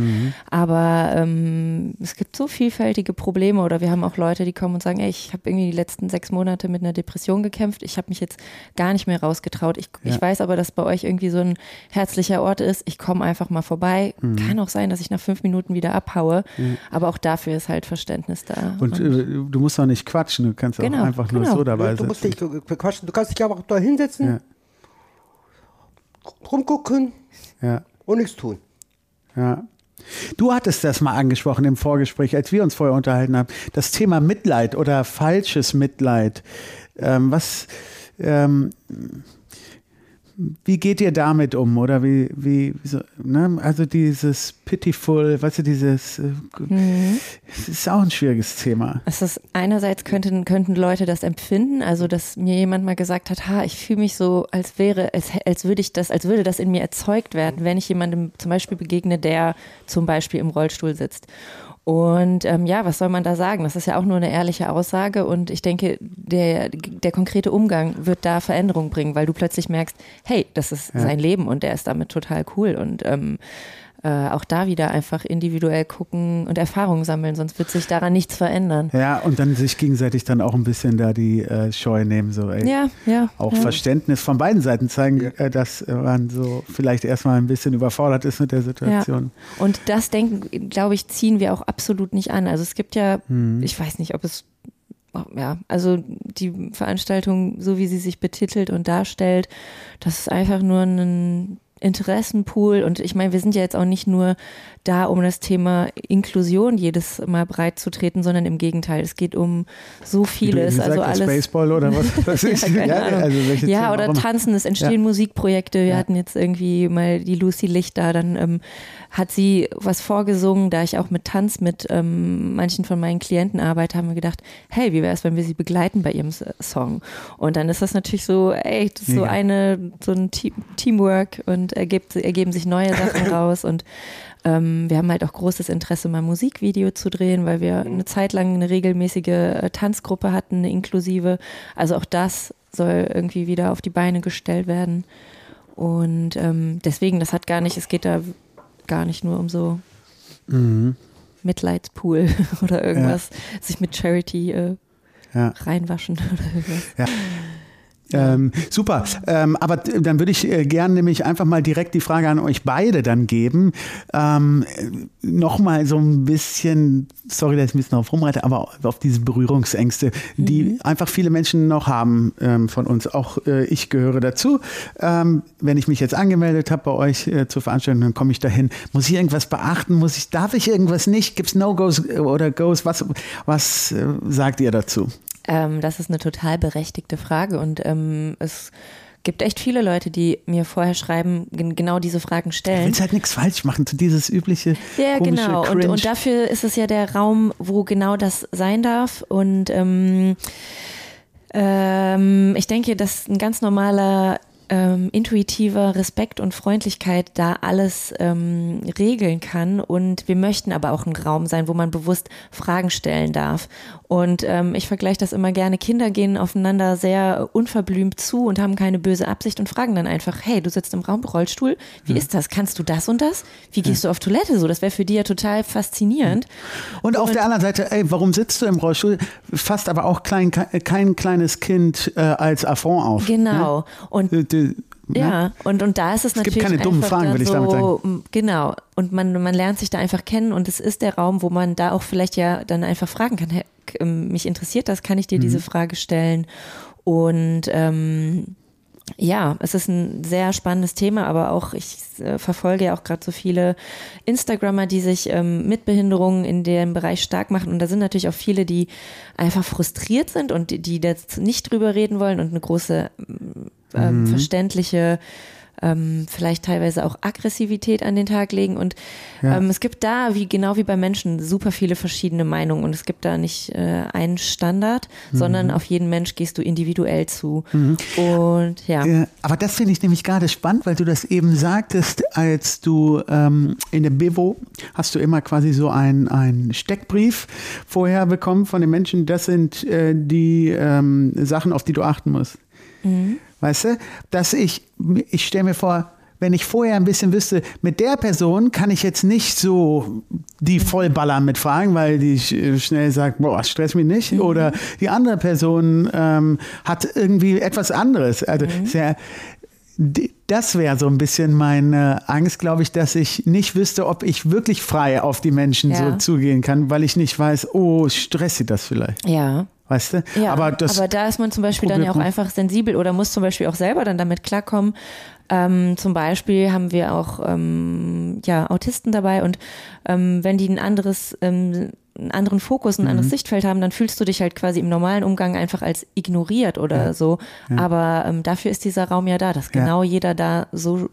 Aber ähm, es gibt so vielfältige Probleme oder wir haben auch Leute, die kommen und sagen, ey, ich habe irgendwie die letzten sechs Monate mit einer Depression gekämpft, ich habe mich jetzt gar nicht mehr rausgetraut. Ich, Ja. ich weiß aber, dass bei euch irgendwie so ein herzlicher Ort ist. Ich komme einfach mal vorbei. Kann auch sein, dass ich nach fünf Minuten wieder abhaue. Aber auch dafür ist halt Verständnis da. Und äh, du musst doch nicht quatschen, du kannst Genau, auch einfach nur genau. so dabei du musst sitzen. nicht bequatschen, du kannst dich aber auch da hinsetzen, Ja. rumgucken Ja, und nichts tun. ja. Du hattest das mal angesprochen im Vorgespräch, als wir uns vorher unterhalten haben. Das Thema Mitleid oder falsches Mitleid. Ähm, was, ähm, wie geht ihr damit um? Oder wie, wie, so, ne? Also dieses pitiful, weißt du, dieses, äh, es ist auch ein schwieriges Thema. Es ist einerseits könnten, könnten Leute das empfinden, also dass mir jemand mal gesagt hat, ha, ich fühle mich so, als wäre, als, als würde ich das, als würde das in mir erzeugt werden, wenn ich jemandem zum Beispiel begegne, der zum Beispiel im Rollstuhl sitzt. Und ähm, ja, was soll man da sagen? Das ist ja auch nur eine ehrliche Aussage und ich denke, der, der konkrete Umgang wird da Veränderung bringen, weil du plötzlich merkst, hey, das ist sein Leben und der ist damit total cool und ähm, äh, auch da wieder einfach individuell gucken und Erfahrungen sammeln, sonst wird sich daran nichts verändern. Ja, und dann sich gegenseitig dann auch ein bisschen da die äh, Scheu nehmen, so ey. Ja, ja. Auch ja. Verständnis von beiden Seiten zeigen, äh, dass man so vielleicht erstmal ein bisschen überfordert ist mit der Situation. Ja. Und das denken, glaube ich, ziehen wir auch absolut nicht an. Also es gibt ja, Mhm. ich weiß nicht, ob es ja, also die Veranstaltung, so wie sie sich betitelt und darstellt, das ist einfach nur ein Interessenpool und ich meine, wir sind ja jetzt auch nicht nur da, um das Thema Inklusion jedes Mal breit zu treten, sondern im Gegenteil, es geht um so vieles, also gesagt hast, alles. Baseball oder was weiß ich. Ja, Ahnung. also ja oder tanzen, es entstehen Ja. Musikprojekte. Wir Ja. hatten jetzt irgendwie mal die Lucy Lichter, dann ähm, hat sie was vorgesungen, da ich auch mit Tanz mit ähm, manchen von meinen Klienten arbeite, haben wir gedacht, hey, wie wäre es, wenn wir sie begleiten bei ihrem Song? Und dann ist das natürlich so, ey, das ist so eine, so ein Te Teamwork und ergibt, ergeben sich neue Sachen raus und ähm, wir haben halt auch großes Interesse, mal Musikvideo zu drehen, weil wir eine Zeit lang eine regelmäßige äh, Tanzgruppe hatten, eine inklusive. Also auch das soll irgendwie wieder auf die Beine gestellt werden. Und ähm, deswegen, das hat gar nicht, es geht da gar nicht nur um so Mhm. Mitleidspool oder irgendwas, sich mit Charity äh, Ja. reinwaschen oder irgendwas. Ähm, super, ähm, aber dann würde ich äh, gerne nämlich einfach mal direkt die Frage an euch beide dann geben. Ähm, Nochmal so ein bisschen, sorry, dass ich ein bisschen drauf rumreite, aber auf diese Berührungsängste, die einfach viele Menschen noch haben ähm, von uns. Auch äh, ich gehöre dazu. Ähm, wenn ich mich jetzt angemeldet habe bei euch äh, zur Veranstaltung, dann komme ich dahin. Muss ich irgendwas beachten? Muss ich, darf ich irgendwas nicht? Gibt es No-Gos oder Goes? Was, was äh, sagt ihr dazu? Ähm, das ist eine total berechtigte Frage und ähm, es gibt echt viele Leute, die mir vorher schreiben, gen genau diese Fragen Du stellen. willst halt nichts falsch machen, so dieses übliche Ja, komische genau. Und, und dafür ist es ja der Raum, wo genau das sein darf. Und ähm, ähm, ich denke, dass ein ganz normaler ähm, intuitiver Respekt und Freundlichkeit da alles ähm, regeln kann. Und wir möchten aber auch ein Raum sein, wo man bewusst Fragen stellen darf. Und ähm, ich vergleiche das immer gerne. Kinder gehen aufeinander sehr unverblümt zu und haben keine böse Absicht und fragen dann einfach, hey, du sitzt im Raum Rollstuhl, wie ist das? Kannst du das und das? Wie gehst du auf Toilette? So, das wäre für die ja total faszinierend. Und auf der anderen Seite, ey, warum sitzt du im Rollstuhl? Fasst aber auch klein, kein kleines Kind äh, als Affront auf. Genau. Und Ne? Äh, die- Ja, und, und da ist es, Es gibt natürlich keine dummen Fragen, würde ich so, damit sagen. m, Genau. Und man, man lernt sich da einfach kennen und es ist der Raum, wo man da auch vielleicht ja dann einfach fragen kann, hey, ähm, mich interessiert das, kann ich dir Mhm. diese Frage stellen? Und ähm, ja, es ist ein sehr spannendes Thema, aber auch ich äh, verfolge ja auch gerade so viele Instagrammer, die sich ähm, mit Behinderungen in dem Bereich stark machen. Und da sind natürlich auch viele, die einfach frustriert sind und die, die jetzt nicht drüber reden wollen und eine große ähm, verständliche ähm, vielleicht teilweise auch Aggressivität an den Tag legen. Und Ja. ähm, es gibt da, wie genau wie bei Menschen, super viele verschiedene Meinungen. Und es gibt da nicht äh, einen Standard, sondern auf jeden Mensch gehst du individuell zu. Und ja. Äh, Aber das finde ich nämlich gerade spannend, weil du das eben sagtest, als du ähm, in der Bevo hast du immer quasi so einen, einen Steckbrief vorher bekommen von den Menschen. Das sind äh, die ähm, Sachen, auf die du achten musst. Weißt du, dass ich, ich stelle mir vor, wenn ich vorher ein bisschen wüsste, mit der Person kann ich jetzt nicht so die vollballern mit Fragen, weil die sch- schnell sagt, boah, stress mich nicht. Oder die andere Person ähm, hat irgendwie etwas anderes. Also sehr, d- das wäre so ein bisschen meine Angst, glaube ich, dass ich nicht wüsste, ob ich wirklich frei auf die Menschen so Ja. zugehen kann, weil ich nicht weiß, oh, stresst sie das vielleicht. Ja, Weißt du? Ja, aber, das aber da ist man zum Beispiel dann ja auch einfach sensibel oder muss zum Beispiel auch selber dann damit klarkommen. Ähm, zum Beispiel haben wir auch ähm, ja, Autisten dabei und ähm, wenn die ein anderes, ähm, einen anderen Fokus, ein Mhm. anderes Sichtfeld haben, dann fühlst du dich halt quasi im normalen Umgang einfach als ignoriert oder so. Aber ähm, dafür ist dieser Raum ja da, dass Ja. genau jeder da so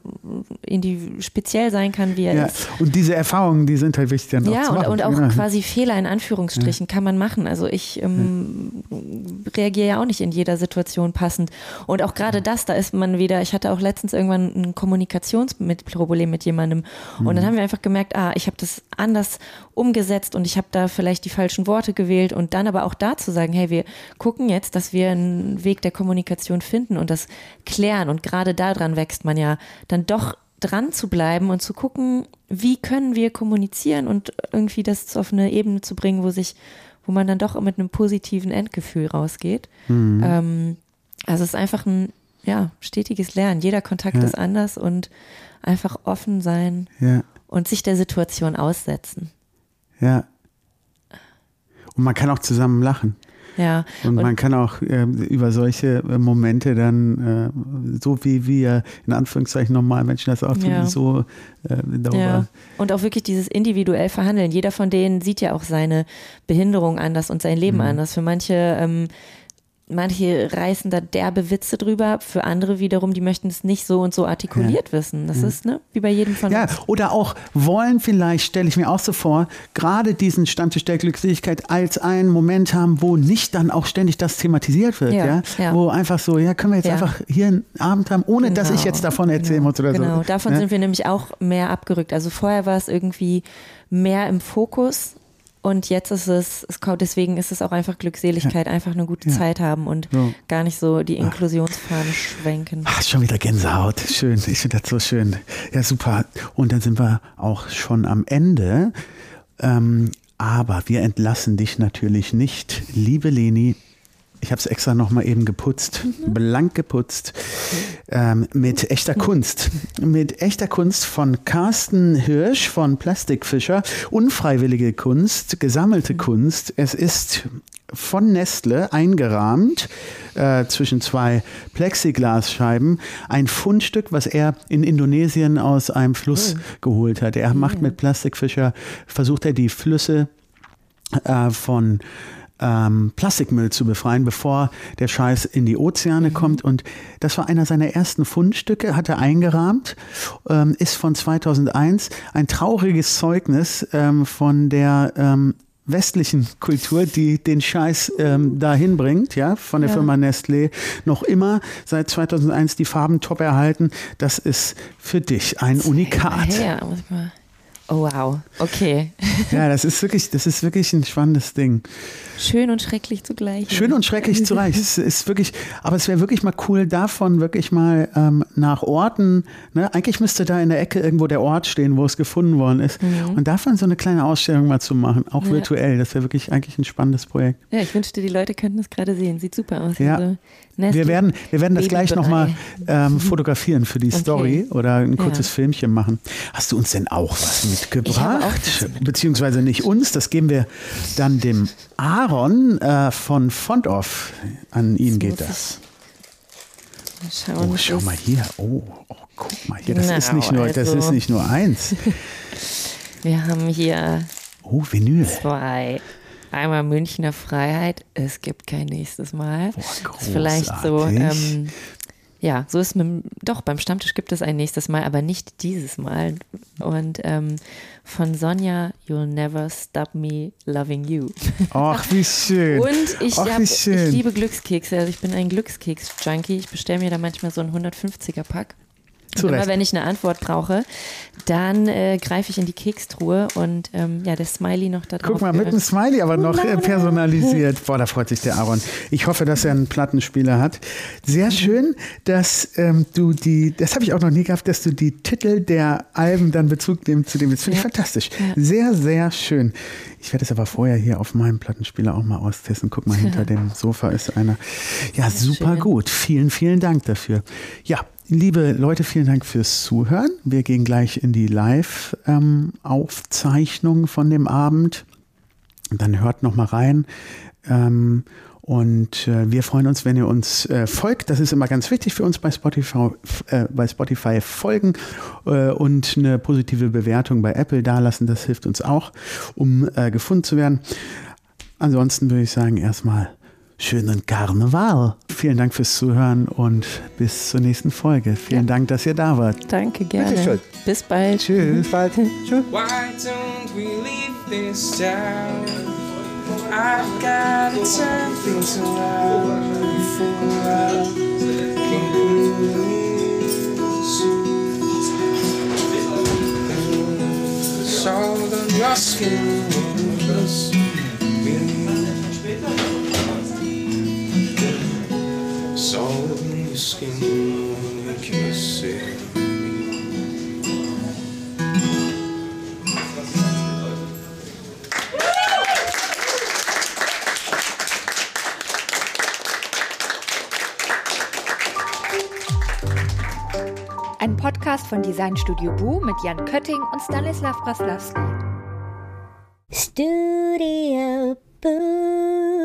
indiv- speziell sein kann, wie er ja. ist. Und diese Erfahrungen, die sind halt wichtig dann auch Ja, zu und, machen. und auch Genau. quasi Fehler in Anführungsstrichen kann man machen. Also ich ähm, reagiere ja auch nicht in jeder Situation passend. Und auch gerade das, da ist man wieder, ich hatte auch letztens irgendwann ein Kommunikationsproblem mit jemandem. Und Mhm. dann haben wir einfach gemerkt, ah, ich habe das anders umgesetzt und ich habe da vielleicht die falschen Worte gewählt. Und dann aber auch da zu sagen, hey, wir gucken jetzt, dass wir einen Weg der Kommunikation finden und das klären. Und gerade daran wächst man ja dann doch dran zu bleiben und zu gucken, wie können wir kommunizieren und irgendwie das auf eine Ebene zu bringen, wo sich, wo man dann doch mit einem positiven Endgefühl rausgeht. Ähm, also es ist einfach ein ja, stetiges Lernen. Jeder Kontakt Ja. ist anders und einfach offen sein ja, und sich der Situation aussetzen. Ja. Und man kann auch zusammen lachen. Ja. Und, man kann auch äh, über solche äh, Momente dann, äh, so wie wir in Anführungszeichen normalen Menschen das auch tun, Ja. so äh, darüber. Ja, und auch wirklich dieses individuell verhandeln. Jeder von denen sieht ja auch seine Behinderung anders und sein Leben anders. Für manche, ähm, manche reißen da derbe Witze drüber, für andere wiederum, die möchten es nicht so und so artikuliert wissen. Das ist, ne, wie bei jedem von Ja, uns. oder auch wollen vielleicht, stelle ich mir auch so vor, gerade diesen Stammtisch der Glückseligkeit als einen Moment haben, wo nicht dann auch ständig das thematisiert wird, ja, Ja, ja. wo einfach so, ja, können wir jetzt Ja. einfach hier einen Abend haben, ohne dass ich Genau, jetzt davon erzählen genau, muss oder Genau, so. davon ja? sind wir nämlich auch mehr abgerückt. Also vorher war es irgendwie mehr im Fokus und jetzt ist es, es kommt, deswegen ist es auch einfach Glückseligkeit, einfach eine gute Ja. Zeit haben und So. gar nicht so die Inklusionsfahne schwenken. Ach, schon wieder Gänsehaut. Schön. Ich finde das so schön. Ja, super. Und dann sind wir auch schon am Ende. Ähm, aber wir entlassen dich natürlich nicht, liebe Leni. Ich habe es extra nochmal eben geputzt, blank geputzt, ähm, mit echter Kunst. Mit echter Kunst von Carsten Hirsch von Plastikfischer. Unfreiwillige Kunst, gesammelte Kunst. Es ist von Nestle eingerahmt äh, zwischen zwei Plexiglasscheiben. Ein Fundstück, was er in Indonesien aus einem Fluss geholt hat. Er macht mit Plastikfischer, versucht er die Flüsse äh, von ähm, Plastikmüll zu befreien, bevor der Scheiß in die Ozeane kommt. Und das war einer seiner ersten Fundstücke, hat er eingerahmt, ähm, ist von 2001 ein trauriges Zeugnis ähm, von der ähm, westlichen Kultur, die den Scheiß ähm, dahin bringt, ja, von der Ja. Firma Nestlé, noch immer seit 2001 die Farben top erhalten. Das ist für dich ein Unikat. Ja, muss ich mal. Oh wow, okay. Ja, das ist wirklich, das ist wirklich ein spannendes Ding. Schön und schrecklich zugleich. Schön und schrecklich zugleich. Es ist wirklich, aber es wäre wirklich mal cool, davon wirklich mal ähm, nach Orten. Ne? Eigentlich müsste da in der Ecke irgendwo der Ort stehen, wo es gefunden worden ist. Und davon so eine kleine Ausstellung mal zu machen, auch Ja. virtuell. Das wäre wirklich eigentlich ein spannendes Projekt. Ja, ich wünschte, die Leute könnten das gerade sehen. Sieht super aus. Ja. Also, Wir werden, wir werden das gleich nochmal ähm, fotografieren für die Okay. Story oder ein kurzes Ja. Filmchen machen. Hast du uns denn auch was mitgebracht? Auch was Beziehungsweise nicht uns, das geben wir dann dem Aaron äh, von Fontoff. An ihn Jetzt geht das. Schauen. Oh, schau ist. mal hier. Oh, oh guck mal hier. Das ist Genau, nicht nur, das also- ist nicht nur eins. Wir haben hier Oh, Vinyl. zwei. Einmal Münchner Freiheit. Es gibt kein nächstes Mal. Boah, Das ist vielleicht so. Ähm, ja, so ist mit, dem- doch beim Stammtisch gibt es ein nächstes Mal, aber nicht dieses Mal. Und ähm, von Sonja, You'll Never Stop Me Loving You. Ach, wie schön. Und ich, Ach, hab, wie ich schön. liebe Glückskekse. Also ich bin ein Glückskeks-Junkie. Ich bestelle mir da manchmal so einen 150er-Pack. Zu immer wenn ich eine Antwort brauche, dann äh, greife ich in die Kekstruhe und ähm, ja, der Smiley noch da drauf. Guck mal, mit einem Smiley aber noch äh, personalisiert. Boah, da freut sich der Aaron. Ich hoffe, dass er einen Plattenspieler hat. Sehr schön, dass ähm, du die, das habe ich auch noch nie gehabt, dass du die Titel der Alben dann Bezug nehmen zu dem. Das finde ich Ja. fantastisch. Ja. Sehr, sehr schön. Ich werde es aber vorher hier auf meinem Plattenspieler auch mal austesten. Guck mal, hinter dem Sofa ist einer. Ja, super schön. gut. Vielen, vielen Dank dafür. Ja, liebe Leute, vielen Dank fürs Zuhören. Wir gehen gleich in die Live-Aufzeichnung von dem Abend. Dann hört noch mal rein. Ähm, Und äh, wir freuen uns, wenn ihr uns äh, folgt. Das ist immer ganz wichtig für uns bei Spotify, äh, bei Spotify folgen äh, und eine positive Bewertung bei Apple dalassen. Das hilft uns auch, um äh, gefunden zu werden. Ansonsten würde ich sagen, erstmal schönen Karneval. Vielen Dank fürs Zuhören und bis zur nächsten Folge. Vielen Dank, dass ihr da wart. Danke, gerne. Bitteschön. Bis bald. Tschüss. Bis bald. Tschüss. Why don't we leave this town? I've got to turn things around before I can lose. Salt on your skin Skin when you kiss it. Ein Podcast von Designstudio Bu mit Jan Kötting und Stanislav Braslawski. Studio Boo.